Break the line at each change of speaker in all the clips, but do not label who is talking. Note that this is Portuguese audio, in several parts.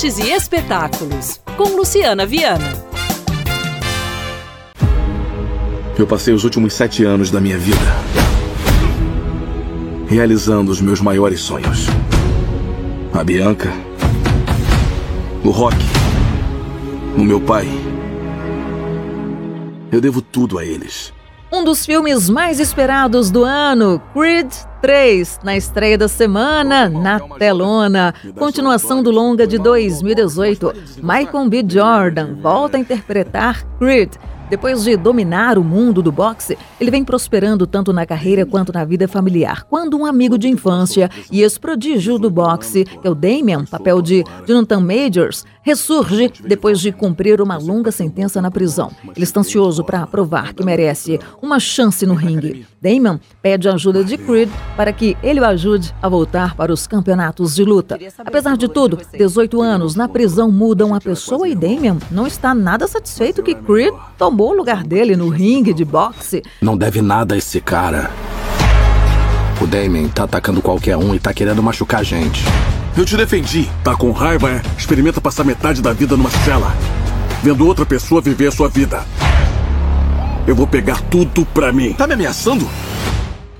artes e espetáculos, com Luciana Viana.
Eu passei os últimos sete anos da minha vida realizando os meus maiores sonhos. A Bianca, o rock, o meu pai. Eu devo tudo a eles.
Um dos filmes mais esperados do ano, Creed 3, na estreia da semana, na telona. Continuação do longa de 2018. Michael B. Jordan volta a interpretar Creed depois de dominar o mundo do boxe, ele vem prosperando tanto na carreira quanto na vida familiar. Quando um amigo de infância e ex-prodígio do boxe, que é o Damian, papel de Jonathan Majors, ressurge depois de cumprir uma longa sentença na prisão. Ele está ansioso para provar que merece uma chance no ringue. Damon pede ajuda de Creed para que ele o ajude a voltar para os campeonatos de luta. Apesar de tudo, 18 anos na prisão mudam a pessoa e Damon não está nada satisfeito que Creed tomou o lugar dele no ringue de boxe.
Não deve nada a esse cara. O Damien tá atacando qualquer um e tá querendo machucar a gente.
Eu te defendi.
Tá com raiva, é? Experimenta passar metade da vida numa cela, vendo outra pessoa viver a sua vida. Eu vou pegar tudo pra mim.
Tá me ameaçando?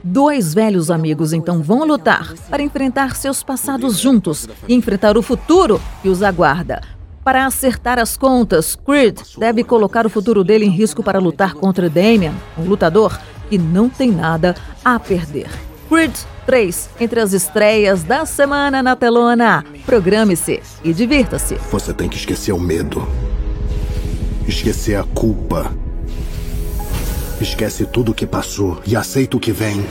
Dois velhos amigos então vão lutar para enfrentar seus passados juntos e enfrentar o futuro que os aguarda. Para acertar as contas, Creed deve colocar o futuro dele em risco para lutar contra Damian, um lutador que não tem nada a perder. Creed 3, entre as estreias da semana na telona. Programe-se e divirta-se.
Você tem que esquecer o medo. Esquecer a culpa. Esquece tudo o que passou e aceita o que vem.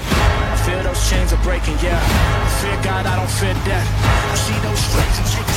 Fear those chains are breaking, yeah.
Fear God, I don't fear death. I see those strings and